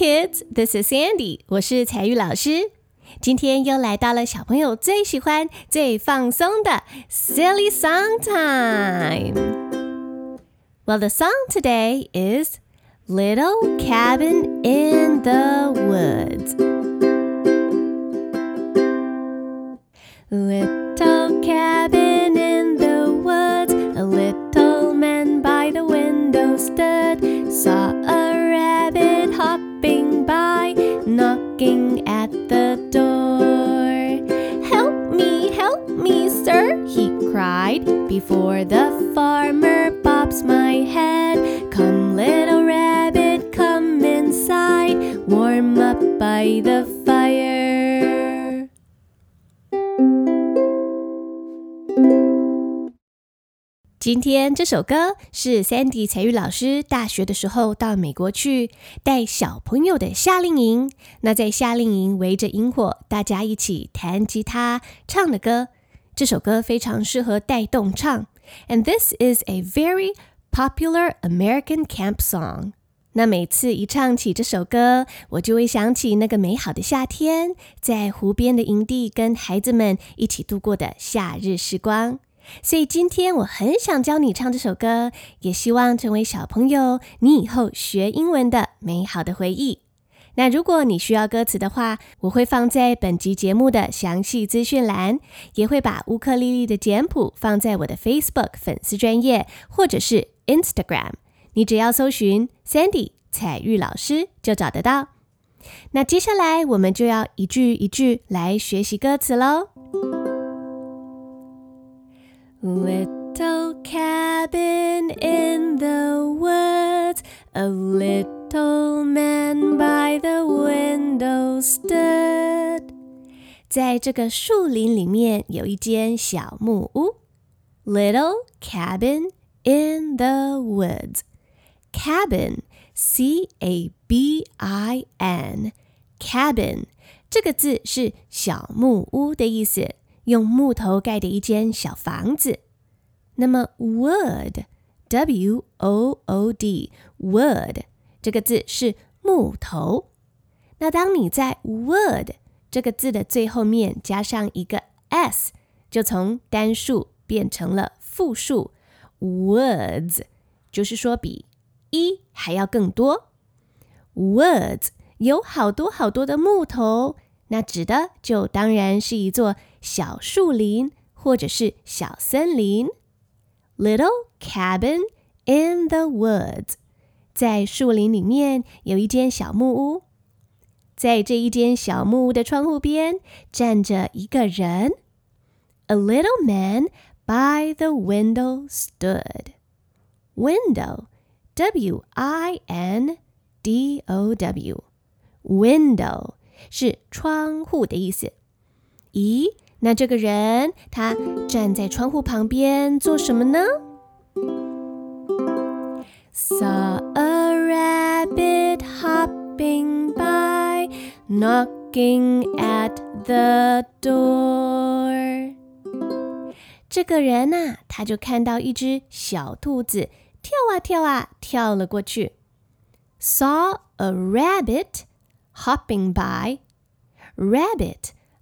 kids, this is Sandy，我是采聿老师。今天又来到了小朋友最喜欢、最放松的 Silly Song Time。Well, the song today is Little Cabin in the Woods. Little cabin in the woods, a little man by the window stood, saw knocking at the door. Help me, help me, sir, he cried, before the farmer bops my head. Come, little rabbit, come inside, warm up by the 今天这首歌是 Sandy 彩玉老师大学的时候到美国去带小朋友的夏令营。那在夏令营围着萤火，大家一起弹吉他唱的歌。这首歌非常适合带动唱。And this is a very popular American camp song. 那每次一唱起这首歌，我就会想起那个美好的夏天，在湖边的营地跟孩子们一起度过的夏日时光。所以今天我很想教你唱这首歌，也希望成为小朋友你以后学英文的美好的回忆。那如果你需要歌词的话，我会放在本集节目的详细资讯栏，也会把乌克丽丽的简谱放在我的 Facebook 粉丝专页或者是 Instagram。你只要搜寻 Sandy 彩玉老师就找得到。那接下来我们就要一句一句来学习歌词喽。Little cabin in the woods, a little man by the window stood. 在这个树林里面有一间小木屋，Little cabin in the woods. Cabin, C A B I N, cabin 这个字是小木屋的意思。 用木头盖的一间小房子。那么，wood，w o o d，wood 这个字是木头。那当你在 wood 这个字的最后面加上一个 s，就从单数变成了复数，woods，就是说比一还要更多。woods 有好多好多的木头，那指的就当然是一座。小树林或者是小森林，Little cabin in the woods，在树林里面有一间小木屋，在这一间小木屋的窗户边站着一个人。A little man by the window stood. Window, W I N D O W, window 是窗户的意思。咦？ 那这个人他站在窗户旁边做什么呢？Saw a rabbit hopping by, knocking at the door。这个人呐，他就看到一只小兔子跳啊跳啊跳了过去。Saw a rabbit hopping by, rabbit。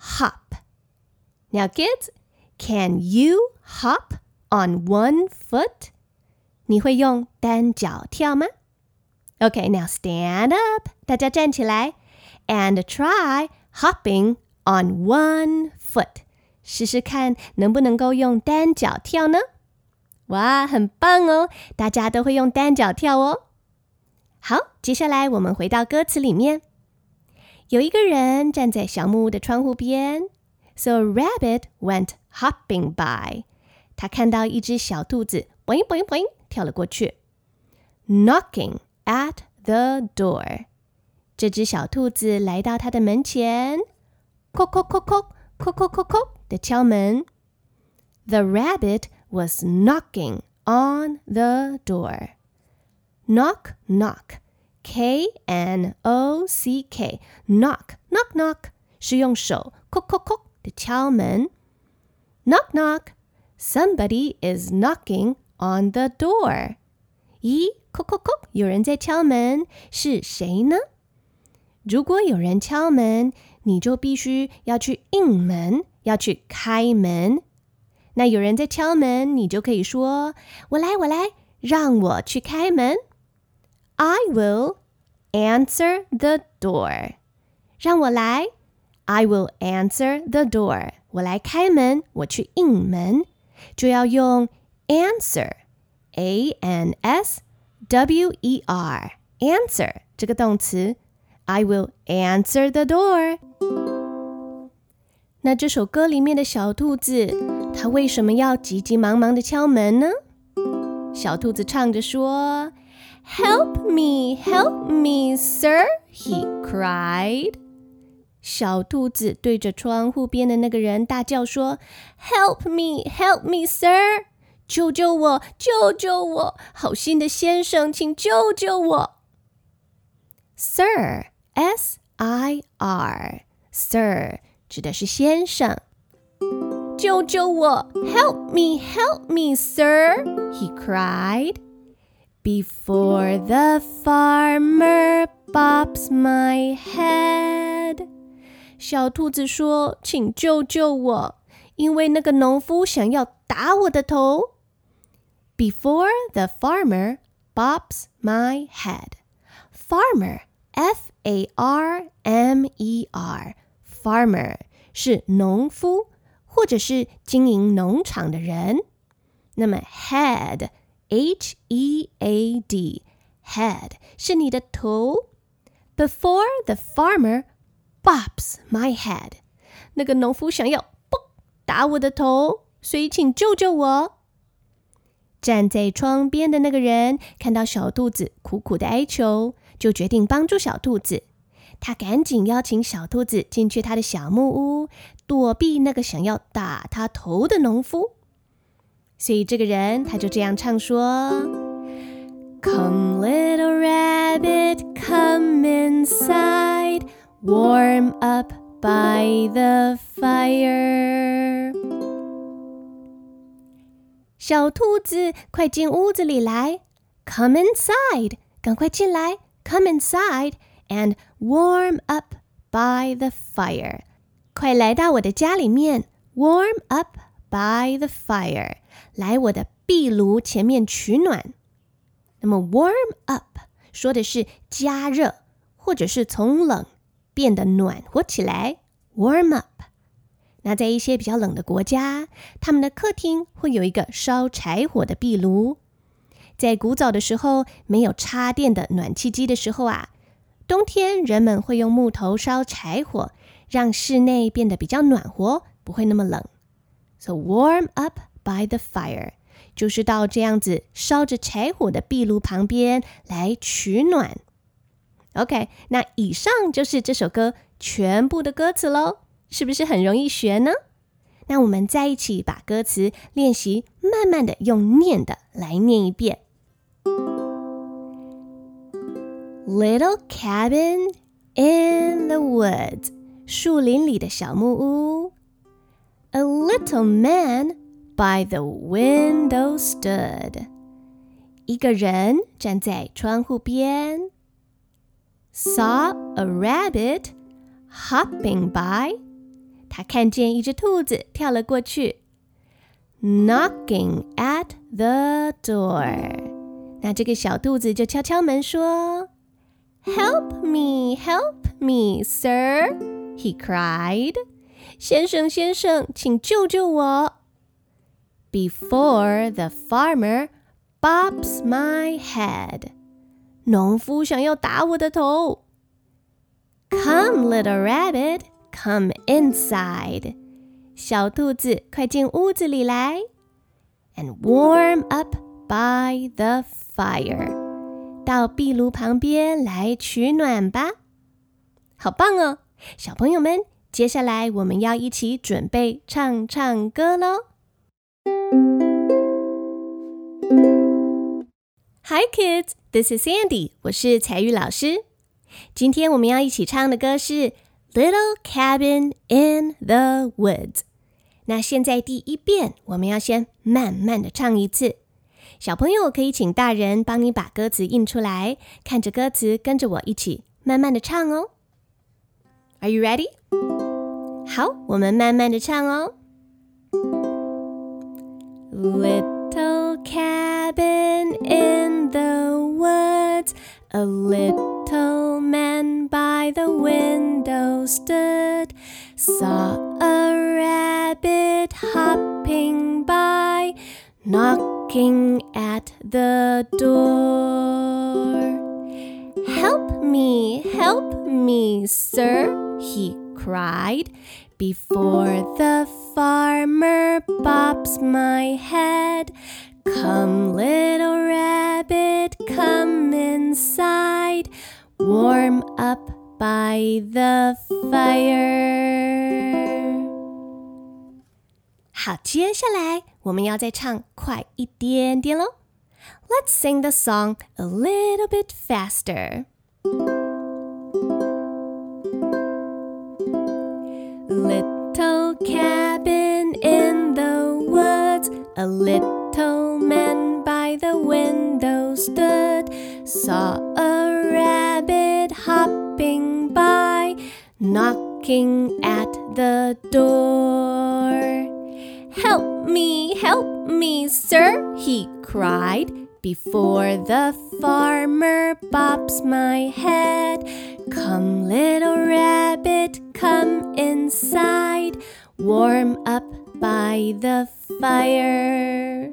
hop. Now, kids, can you hop on one foot? 你会用单脚跳吗？Okay, now stand up. 大家站起来，and try hopping on one foot. 试试看能不能够用单脚跳呢？哇，很棒哦！大家都会用单脚跳哦。好，接下来我们回到歌词里面。 有一个人站在小木屋的窗户边，so a rabbit went hopping by。他看到一只小兔子，boing boing boing 跳了过去，knocking at the door。 这只小兔子来到他的门前，叩叩叩叩叩叩叩叩的敲门。The rabbit was knocking on the door. Knock, knock, K N O C K, knock, knock, knock 是用手叩叩叩的敲门。Knock, knock, somebody is knocking on the door. 咦，叩叩叩，有人在敲门，是谁呢？如果有人敲门，你就必须要去应门，要去开门。那有人在敲门，你就可以说：“我来，我来，让我去开门。” I will answer the door。让我来，I will answer the door。我来开门，我去应门，就要用 answer，a n s w e r answer 这个动词。I will answer the door。那这首歌里面的小兔子，它为什么要急急忙忙的敲门呢？小兔子唱着说 ：“Help me, help me, sir,” he cried。小兔子对着窗户边的那个人大叫说：“Help me, help me, sir！救救我，救救我！好心的先生，请救救我！”Sir。S I R Sir 指的是先生。救救我！Help me! Help me, sir! He cried. Before the farmer bops my head. 小兔子说：“请救救我，因为那个农夫想要打我的头。” Before the farmer bops my head. Farmer F A R M E R，farmer 是农夫或者是经营农场的人。那么 head H E A D head 是你的头。Before the farmer bops my head，那个农夫想要嘣打我的头，所以请救救我。站在窗边的那个人看到小兔子苦苦的哀求。就决定帮助小兔子。他赶紧邀请小兔子进去他的小木屋，躲避那个想要打他头的农夫。所以这个人他就这样唱说：“Come, little rabbit, come inside, warm up by the fire。”小兔子，快进屋子里来！Come inside，赶快进来！Come inside and warm up by the fire. 快来到我的家里面，warm up By the fire，来我的壁炉前面取暖。那么 warm up 说的是加热，或者是从冷变得暖和起来。warm up。那在一些比较冷的国家，他们的客厅会有一个烧柴火的壁炉。在古早的时候，没有插电的暖气机的时候啊，冬天人们会用木头烧柴火，让室内变得比较暖和，不会那么冷。So warm up by the fire，就是到这样子烧着柴火的壁炉旁边来取暖。OK，那以上就是这首歌全部的歌词喽，是不是很容易学呢？那我们再一起把歌词练习，慢慢的用念的来念一遍。Little cabin in the woods，树林里的小木屋。 A little man by the window stood，一个人站在窗户边。Saw a rabbit hopping by，他看见一只兔子跳了过去。Knocking at the door。那这个小兔子就敲敲门说：“Help me, help me, sir!” He cried. 先生，先生，请救救我！Before the farmer bops my head. 农夫想要打我的头。Come, little rabbit, come inside. 小兔子，快进屋子里来，and warm up by the fire，到壁炉旁边来取暖吧。好棒哦！小朋友们，接下来我们要一起准备唱唱歌喽。Hi kids, this is Sandy，我是彩玉老师。今天我们要一起唱的歌是《Little Cabin in the Woods》。那现在第一遍，我们要先慢慢的唱一次。小朋友可以请大人帮你把歌词印出来，看着歌词跟着我一起慢慢的唱哦。Are you ready？好，我们慢慢的唱哦。Little cabin in the woods, a little man by the window stood, saw a rabbit hopping by, knocking at the door. Help me, help me, sir, he cried before the farmer bops my head. Come, little rabbit, come inside, warm up by the fire. 好，接下来我们要再唱快一点点喽。Let's sing the song a little bit faster. A little man by the window stood, saw a rabbit hopping by, knocking at the door. Help me, help me, sir, he cried before the farmer bops my head. Come, little rabbit, come inside, warm up by the fire.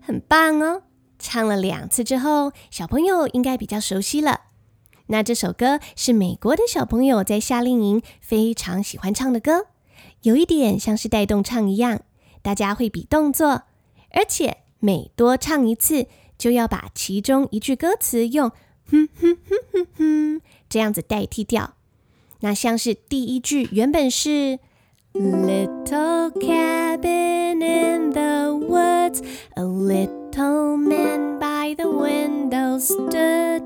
很棒哦！唱了两次之后，小朋友应该比较熟悉了。那这首歌是美国的小朋友在夏令营非常喜欢唱的歌，有一点像是带动唱一样，大家会比动作，而且每多唱一次，就要把其中一句歌词用“哼哼哼哼哼”这样子代替掉。那像是第一句原本是 “Little cabin in the woods, a little man by the window stood”，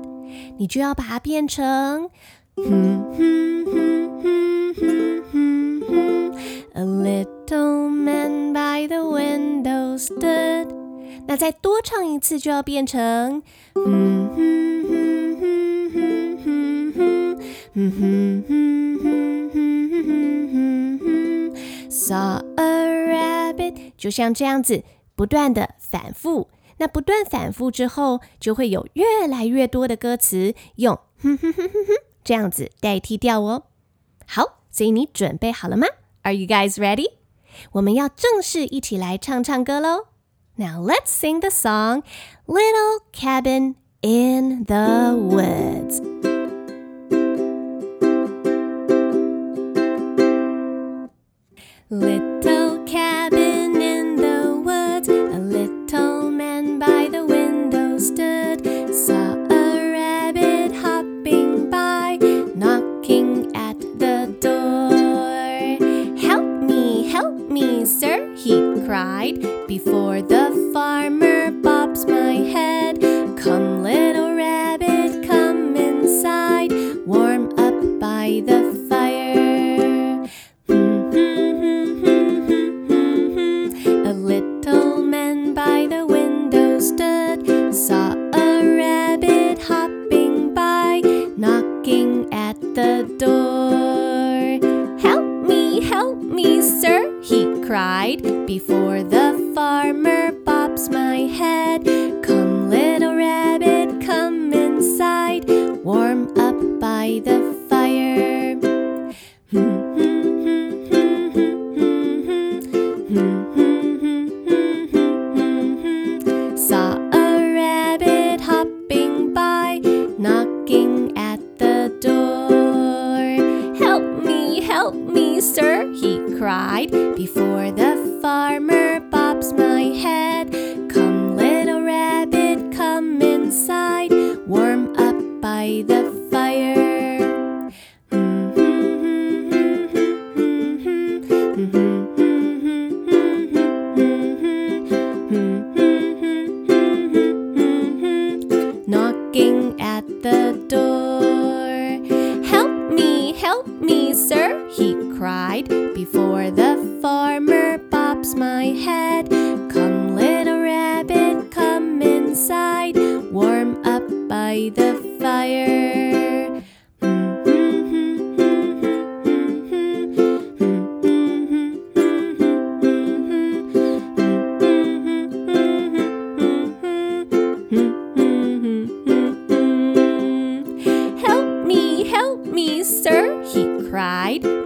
你就要把它变成“哼哼哼哼哼哼哼 a little man by the window stood”。那再多唱一次就要变成“哼哼哼哼哼哼哼哼哼哼哼哼哼 saw a rabbit”，就像这样子不断的反复。那不断反复之后，就会有越来越多的歌词用“哼哼哼哼哼”这样子代替掉哦。好，所以你准备好了吗？Are you guys ready？我们要正式一起来唱唱歌喽！Now let's sing the song Little Cabin in the Woods. Little cabin in the woods, a little man by the window stood, saw a rabbit hopping by, knocking at the door. Help me, help me, sir, he cried. Before the Come,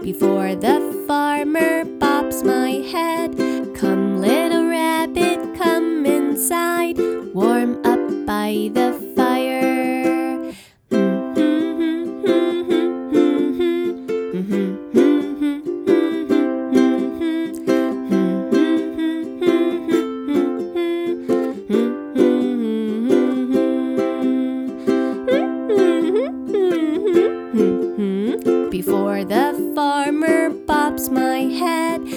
before the bops my head,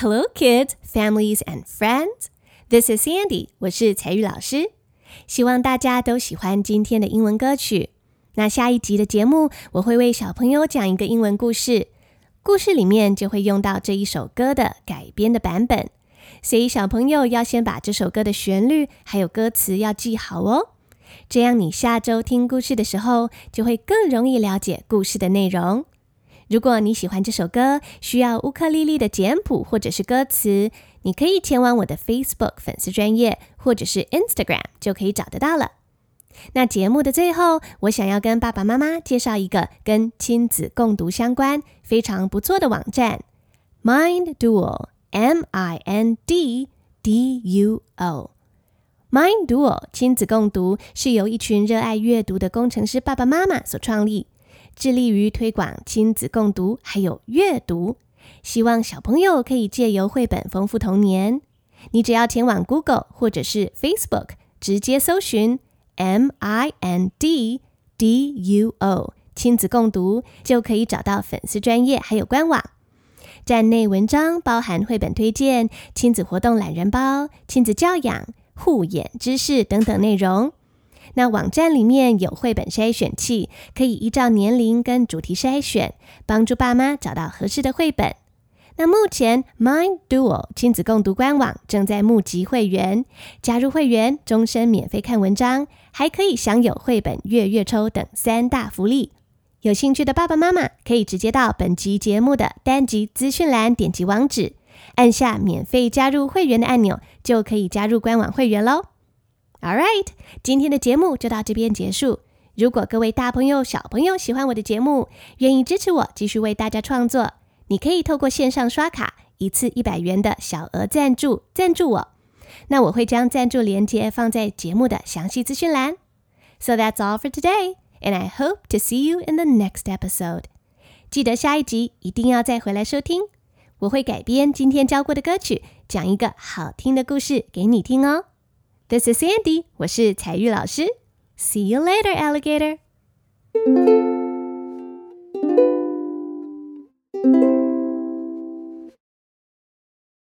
Hello, kids, families, and friends. This is Sandy. 我是彩玉老师。希望大家都喜欢今天的英文歌曲。那下一集的节目，我会为小朋友讲一个英文故事，故事里面就会用到这一首歌的改编的版本。所以小朋友要先把这首歌的旋律还有歌词要记好哦，这样你下周听故事的时候就会更容易了解故事的内容。如果你喜欢这首歌，需要乌克丽丽的简谱或者是歌词，你可以前往我的 Facebook 粉丝专业或者是 Instagram 就可以找得到了。那节目的最后，我想要跟爸爸妈妈介绍一个跟亲子共读相关非常不错的网站，Mind Duo，M I N D D U O。Mind Duo 亲子共读是由一群热爱阅读的工程师爸爸妈妈所创立。致力于推广亲子共读，还有阅读，希望小朋友可以借由绘本丰富童年。你只要前往 Google 或者是 Facebook，直接搜寻 M I N D D U O 亲子共读，就可以找到粉丝专业还有官网。站内文章包含绘本推荐、亲子活动懒人包、亲子教养、护眼知识等等内容。那网站里面有绘本筛选器，可以依照年龄跟主题筛选，帮助爸妈找到合适的绘本。那目前 Mind Duo 亲子共读官网正在募集会员，加入会员终身免费看文章，还可以享有绘本月月抽等三大福利。有兴趣的爸爸妈妈可以直接到本集节目的单集资讯栏点击网址，按下免费加入会员的按钮，就可以加入官网会员喽。All right，今天的节目就到这边结束。如果各位大朋友、小朋友喜欢我的节目，愿意支持我继续为大家创作，你可以透过线上刷卡，一次一百元的小额赞助赞助我。那我会将赞助链接放在节目的详细资讯栏。So that's all for today, and I hope to see you in the next episode. 记得下一集一定要再回来收听，我会改编今天教过的歌曲，讲一个好听的故事给你听哦。This is Sandy，我是采聿老师。See you later, alligator.